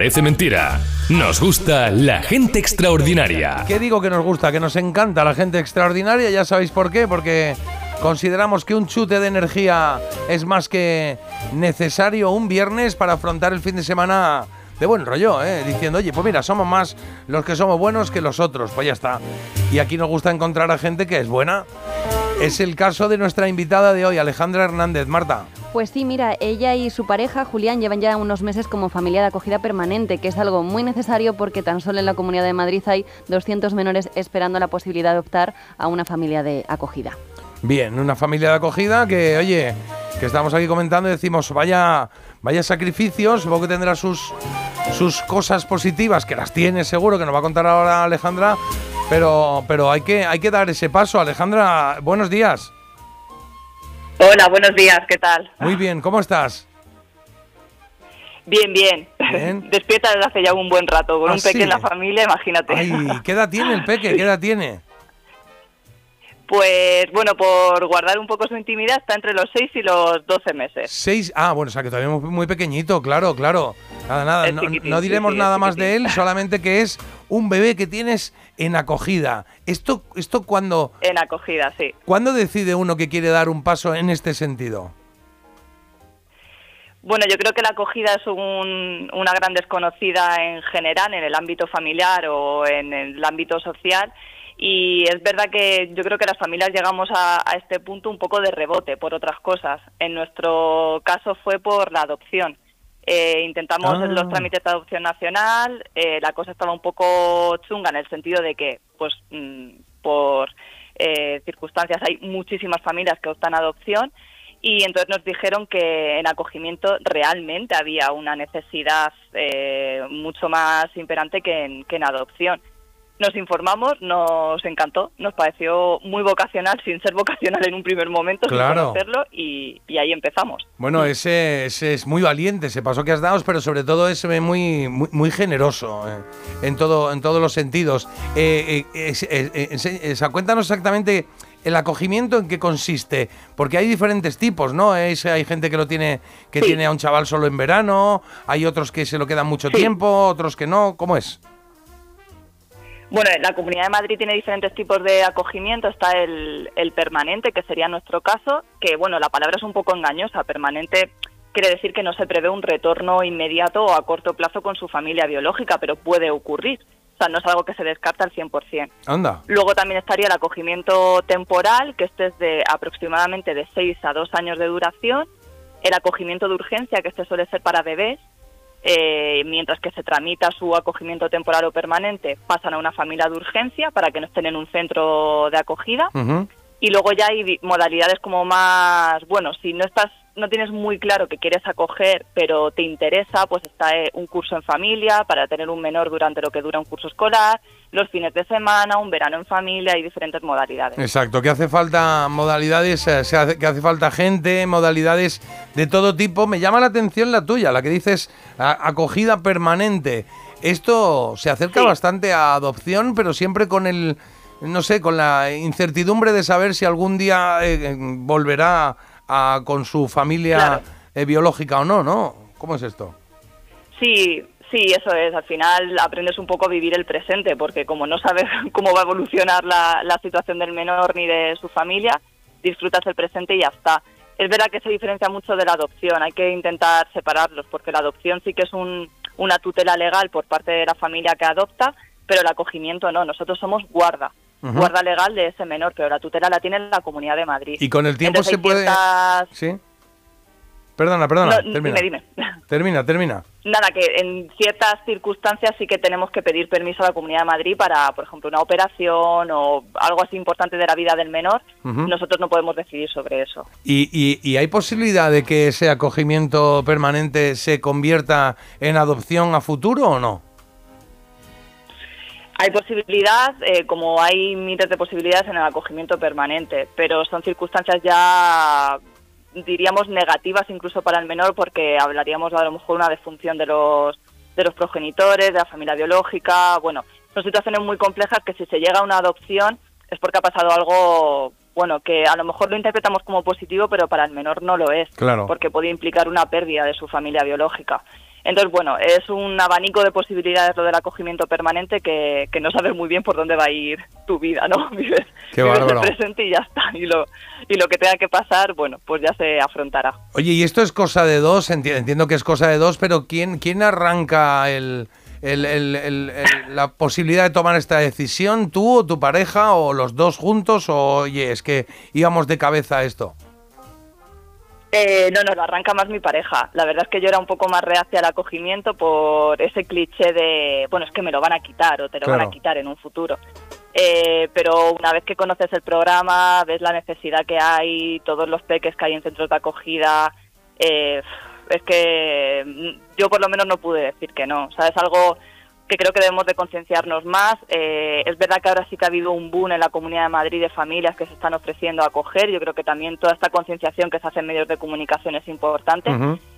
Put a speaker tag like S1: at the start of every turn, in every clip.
S1: Parece mentira. Nos gusta la gente extraordinaria.
S2: ¿Qué digo que nos gusta? Que nos encanta la gente extraordinaria. Ya sabéis por qué. Porque consideramos que un chute de energía es más que necesario un viernes para afrontar el fin de semana de buen rollo, ¿eh? diciendo, oye, pues mira, somos más los que somos buenos que los otros, pues ya está. Y aquí nos gusta encontrar a gente que es buena. Es el caso de nuestra invitada de hoy, Alejandra Hernández. Marta.
S3: Pues sí, mira, ella y su pareja, Julián, llevan ya unos meses como familia de acogida permanente, que es algo muy necesario porque tan solo en la Comunidad de Madrid hay 200 menores esperando la posibilidad de optar a una familia de acogida.
S2: Bien, una familia de acogida que, oye, que estamos aquí comentando y decimos, vaya, vaya sacrificios, supongo que tendrá sus, sus cosas positivas, que las tiene seguro, que nos va a contar ahora Alejandra, pero, pero hay, que, hay que dar ese paso. Alejandra, buenos días.
S4: Hola, buenos días, ¿qué tal?
S2: Muy bien, ¿cómo estás?
S4: Bien, bien. Despierta desde hace ya un buen rato, con ¿Ah, un peque en la familia, imagínate.
S2: Ay, ¿qué edad tiene el peque? ¿Qué edad tiene?
S4: Pues bueno, por guardar un poco su intimidad, está entre los 6 y los 12 meses.
S2: 6, ah, bueno, o sea que todavía es muy pequeñito, claro, claro. Nada, nada, no, diremos nada más de él, solamente que es un bebé que tienes en acogida. Esto, esto cuando...
S4: En acogida, sí.
S2: ¿Cuándo decide uno que quiere dar un paso en este sentido?
S4: Bueno, yo creo que la acogida es una gran desconocida en general, en el ámbito familiar o en el ámbito social. Y es verdad que yo creo que las familias llegamos a, este punto un poco de rebote por otras cosas. En nuestro caso fue por la adopción. Eh, intentamos ah. los trámites de adopción nacional, eh, la cosa estaba un poco chunga en el sentido de que, pues, mm, por eh, circunstancias hay muchísimas familias que optan a adopción y entonces nos dijeron que en acogimiento realmente había una necesidad mucho más imperante que en adopción nos informamos, nos encantó, nos pareció muy vocacional, sin ser vocacional en un primer momento,
S2: claro.
S4: sin conocerlo, y, ahí empezamos.
S2: Bueno, ese, es muy valiente, ese paso que has dado, pero sobre todo es muy, muy, generoso eh, en, todo, en todos los sentidos. Eh, eh, cuéntanos exactamente el acogimiento en qué consiste, porque hay diferentes tipos, ¿no? hay gente que lo tiene que tiene a un chaval solo en verano, hay otros que se lo quedan mucho tiempo, otros que no, ¿cómo es?
S4: Bueno, la Comunidad de Madrid tiene diferentes tipos de acogimiento. Está el, permanente, que sería nuestro caso, que bueno, la palabra es un poco engañosa. Permanente quiere decir que no se prevé un retorno inmediato o a corto plazo con su familia biológica, pero puede ocurrir. O sea, no es algo que se descarta al 100%.
S2: Anda.
S4: Luego también estaría el acogimiento temporal, que este es de aproximadamente de 6 a 2 años de duración. El acogimiento de urgencia, que este suele ser para bebés, eh, mientras que se tramita su acogimiento temporal o permanente, pasan a una familia de urgencia para que no estén en un centro de acogida. Y luego ya hay modalidades como más, bueno, si no estás no tienes muy claro que quieres acoger, pero te interesa, pues está eh, un curso en familia para tener un menor durante lo que dura un curso escolar, los fines de semana, un verano en familia y diferentes modalidades.
S2: Exacto, que hace falta modalidades, eh, que hace falta gente, modalidades de todo tipo. Me llama la atención la tuya, la que dices acogida permanente. Esto se acerca bastante a adopción, pero siempre con el, no sé, con la incertidumbre de saber si algún día eh, volverá con su familia eh, biológica o no, ¿no? ¿Cómo es esto?
S4: Sí, sí, eso es. Al final aprendes un poco a vivir el presente, porque como no sabes cómo va a evolucionar la, situación del menor ni de su familia, disfrutas el presente y ya está. Es verdad que se diferencia mucho de la adopción, hay que intentar separarlos, porque la adopción sí que es una tutela legal por parte de la familia que adopta, pero el acogimiento no, nosotros somos guarda guarda legal de ese menor, pero la tutela la tiene la Comunidad de Madrid.
S2: Y con el tiempo se puede... Sí. Perdona, perdona, termina.
S4: Dime,
S2: Termina, termina.
S4: Nada, que en ciertas circunstancias sí que tenemos que pedir permiso a la Comunidad de Madrid para, por ejemplo, una operación o algo así importante de la vida del menor. Nosotros no podemos decidir sobre eso.
S2: ¿Y, y, y hay posibilidad de que ese acogimiento permanente se convierta en adopción a futuro o no?
S4: Hay posibilidad, eh, como hay miles de posibilidades en el acogimiento permanente, pero son circunstancias ya, diríamos, negativas incluso para el menor, porque hablaríamos a lo mejor una defunción de los, de los progenitores, de la familia biológica. Bueno, son situaciones muy complejas que si se llega a una adopción es porque ha pasado algo, bueno, que a lo mejor lo interpretamos como positivo, pero para el menor no lo es,
S2: claro.
S4: porque puede implicar una pérdida de su familia biológica. Entonces, bueno, es un abanico de posibilidades lo del acogimiento permanente que, que no sabes muy bien por dónde va a ir tu vida, ¿no? Vives,
S2: Qué
S4: vives el presente y ya está. Y lo, y lo que tenga que pasar, bueno, pues ya se afrontará.
S2: Oye, y esto es cosa de dos, enti- entiendo que es cosa de dos, pero ¿quién, quién arranca el, el- el- el- el- la posibilidad de tomar esta decisión? ¿Tú o tu pareja o los dos juntos? O, oye, es que íbamos de cabeza a esto.
S4: Eh, no, no, lo arranca más mi pareja. La verdad es que yo era un poco más reacia al acogimiento por ese cliché de, bueno, es que me lo van a quitar o te lo van a quitar en un futuro. Eh, pero una vez que conoces el programa, ves la necesidad que hay, todos los peques que hay en centros de acogida, eh, es que yo por lo menos no pude decir que no. O sea, es algo que creo que debemos de concienciarnos más. Eh, es verdad que ahora sí que ha habido un boom en la Comunidad de Madrid de familias que se están ofreciendo a acoger. Yo creo que también toda esta concienciación que se hace en medios de comunicación es importante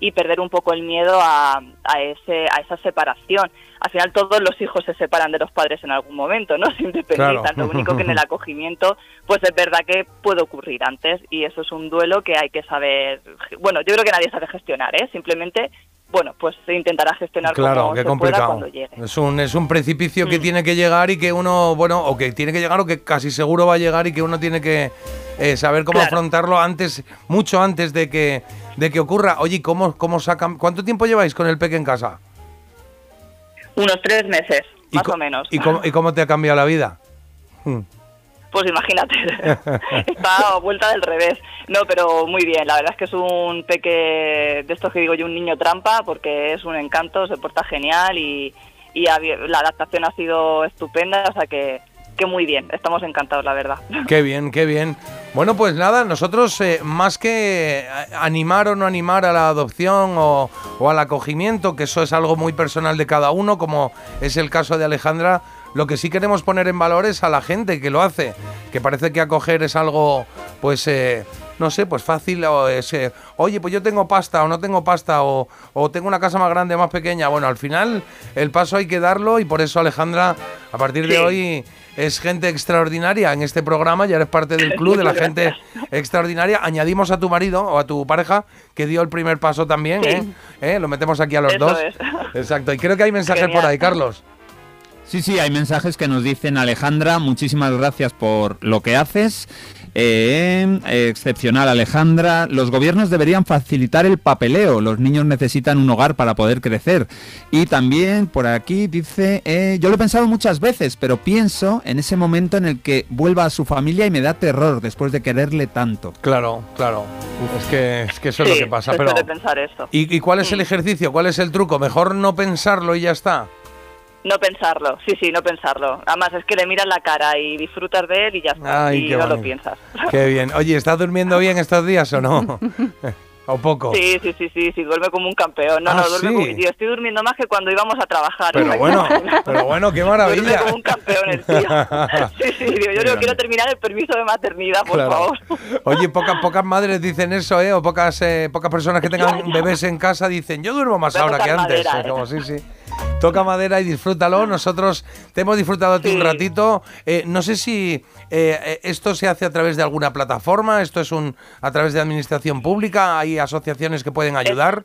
S4: y perder un poco el miedo a, a, ese, a esa separación. Al final todos los hijos se separan de los padres en algún momento, ¿no? Se independizan.
S2: Claro.
S4: Lo único que en el acogimiento, pues es verdad que puede ocurrir antes y eso es un duelo que hay que saber. Bueno, yo creo que nadie sabe gestionar, ¿eh? Simplemente, bueno, pues se intentará gestionar
S2: Claro,
S4: como
S2: qué
S4: se pueda
S2: complicado.
S4: cuando llegue.
S2: Es un, es un precipicio que
S4: Mm.
S2: tiene que llegar y que uno, bueno, o que tiene que llegar o que casi seguro va a llegar y que uno tiene que eh, saber cómo
S4: Claro.
S2: afrontarlo antes, mucho antes de que, de que ocurra. Oye, ¿cómo, cómo sacan, ¿cuánto tiempo lleváis con el peque en casa?
S4: Unos tres meses,
S2: ¿Y
S4: más o menos.
S2: ¿y cómo, ¿Y cómo te ha cambiado la vida?
S4: Pues imagínate, está vuelta del revés. No, pero muy bien, la verdad es que es un peque de estos que digo yo, un niño trampa, porque es un encanto, se porta genial y, y la adaptación ha sido estupenda, o sea que, que muy bien, estamos encantados, la verdad.
S2: Qué bien, qué bien. Bueno, pues nada, nosotros eh, más que eh, animar o no animar a la adopción o, o al acogimiento, que eso es algo muy personal de cada uno, como es el caso de Alejandra, lo que sí queremos poner en valor es a la gente que lo hace, que parece que acoger es algo, pues, eh, no sé, pues fácil, o es, eh, oye, pues yo tengo pasta o no tengo pasta, o, o tengo una casa más grande o más pequeña. Bueno, al final el paso hay que darlo y por eso Alejandra, a partir de hoy es gente extraordinaria en este programa, ya eres parte del club de la gente extraordinaria. Añadimos a tu marido o a tu pareja que dio el primer paso también,
S4: Sí.
S2: ¿eh? ¿Eh? Lo metemos aquí a los
S4: Eso
S2: dos.
S4: es.
S2: Exacto. Y creo que hay mensajes
S4: Genial.
S2: por ahí, Carlos.
S5: Sí, sí, hay mensajes que nos dicen Alejandra, muchísimas gracias por lo que haces. Eh, excepcional Alejandra, los gobiernos deberían facilitar el papeleo, los niños necesitan un hogar para poder crecer. Y también por aquí dice, eh, yo lo he pensado muchas veces, pero pienso en ese momento en el que vuelva a su familia y me da terror después de quererle tanto.
S2: Claro, claro. Es que, es que eso es lo que pasa. Pero,
S4: suele pensar eso.
S2: ¿y, y cuál es el ejercicio? ¿Cuál es el truco? Mejor no pensarlo y ya está.
S4: No pensarlo, sí, sí, no pensarlo. Además es que le miras la cara y disfrutas de él y ya está,
S2: Ay,
S4: y no lo piensas.
S2: Qué bien. Oye, ¿estás durmiendo bien estos días o no? ¿O poco?
S4: Sí, sí, sí, sí, sí, duerme como un campeón. No,
S2: Ah,
S4: no, duerme
S2: ¿sí?
S4: como- yo estoy durmiendo más que cuando íbamos a trabajar.
S2: Pero bueno, pero bueno, qué
S4: Duerme
S2: maravilla.
S4: como un campeón el tío. Sí, sí, digo, yo no quiero terminar el permiso de maternidad, por
S2: Claro.
S4: favor.
S2: Oye, pocas pocas madres dicen eso, ¿eh? O pocas eh, pocas personas que tengan bebés en casa dicen, yo duermo más ahora que antes.
S4: ¿eh?
S2: como, sí, sí. Toca madera y disfrútalo. Nosotros te hemos disfrutado a ti un ratito. Eh, no sé si eh, eh, esto se hace a través de alguna plataforma, esto es un a través de administración pública, hay asociaciones que pueden ayudar.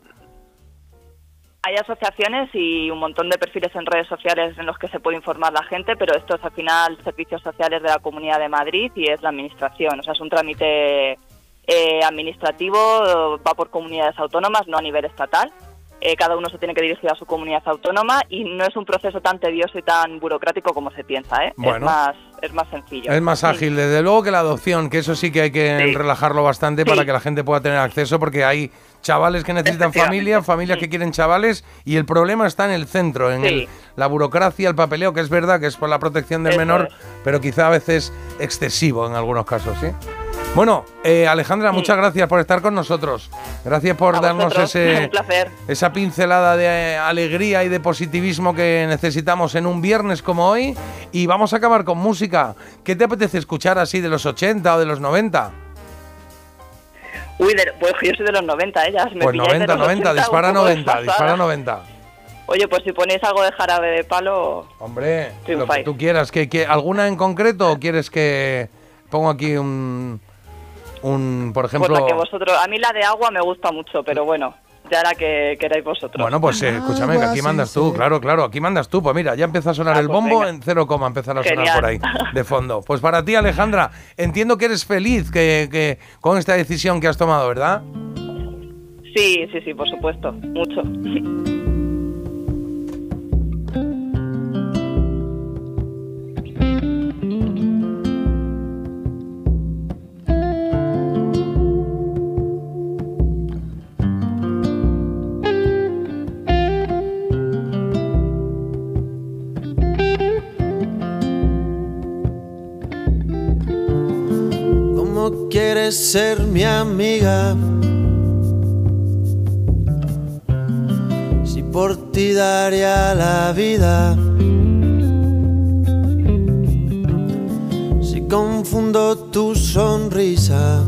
S4: Hay asociaciones y un montón de perfiles en redes sociales en los que se puede informar la gente, pero esto es al final servicios sociales de la Comunidad de Madrid y es la administración. O sea, es un trámite eh, administrativo, va por comunidades autónomas, no a nivel estatal. Eh, cada uno se tiene que dirigir a su comunidad autónoma y no es un proceso tan tedioso y tan burocrático como se piensa. ¿eh?
S2: Bueno.
S4: Es, más, es más sencillo.
S2: Es más
S4: Sí.
S2: ágil, desde luego, que la adopción, que eso sí que hay que
S4: Sí.
S2: relajarlo bastante para que la gente pueda tener acceso, porque hay chavales que necesitan familia, familias que quieren chavales, y el problema está en el centro, en el- la burocracia, el papeleo, que es verdad que es por la protección del
S4: Eso
S2: menor,
S4: es.
S2: pero quizá a veces excesivo en algunos casos, ¿sí? Bueno, eh, Alejandra,
S4: Sí.
S2: muchas gracias por estar con nosotros. Gracias por
S4: A
S2: darnos
S4: vosotros,
S2: ese, esa pincelada de eh, alegría y de positivismo que necesitamos en un viernes como hoy. Y vamos a acabar con música. ¿Qué te apetece escuchar así de los 80 o de los 90?
S4: Uy, de- pues yo soy de los 90, ¿eh? Ya me
S2: Pues
S4: pilláis de
S2: 90,
S4: los
S2: 90,
S4: 80
S2: dispara
S4: un poco
S2: 90,
S4: desfasada.
S2: dispara 90.
S4: Oye, pues si ponéis algo de jarabe de palo,
S2: Hombre, lo que
S4: Triunfáis.
S2: tú quieras. ¿Que, que- alguna en concreto o quieres que pongo aquí un, un por
S4: pues
S2: ejemplo...
S4: la que vosotros... A mí la de agua me gusta mucho, pero bueno, ya la que queráis vosotros.
S2: Bueno, pues eh, escúchame, que aquí mandas tú, claro, claro, aquí mandas tú. Pues mira, ya empieza a sonar
S4: Ah,
S2: el
S4: pues
S2: bombo
S4: venga.
S2: en cero coma, empezar a sonar por ahí, de fondo. Pues para ti, Alejandra, entiendo que eres feliz que, que con esta decisión que has tomado, ¿verdad?
S4: Sí, sí, sí, por supuesto, mucho.
S6: ¿Cómo quieres ser mi amiga? Si por ti daría la vida. Si confundo tu sonrisa.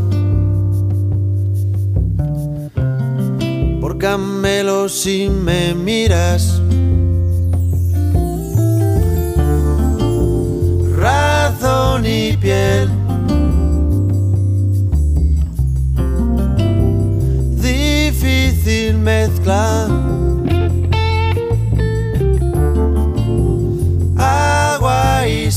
S6: Por camelo si me miras. claro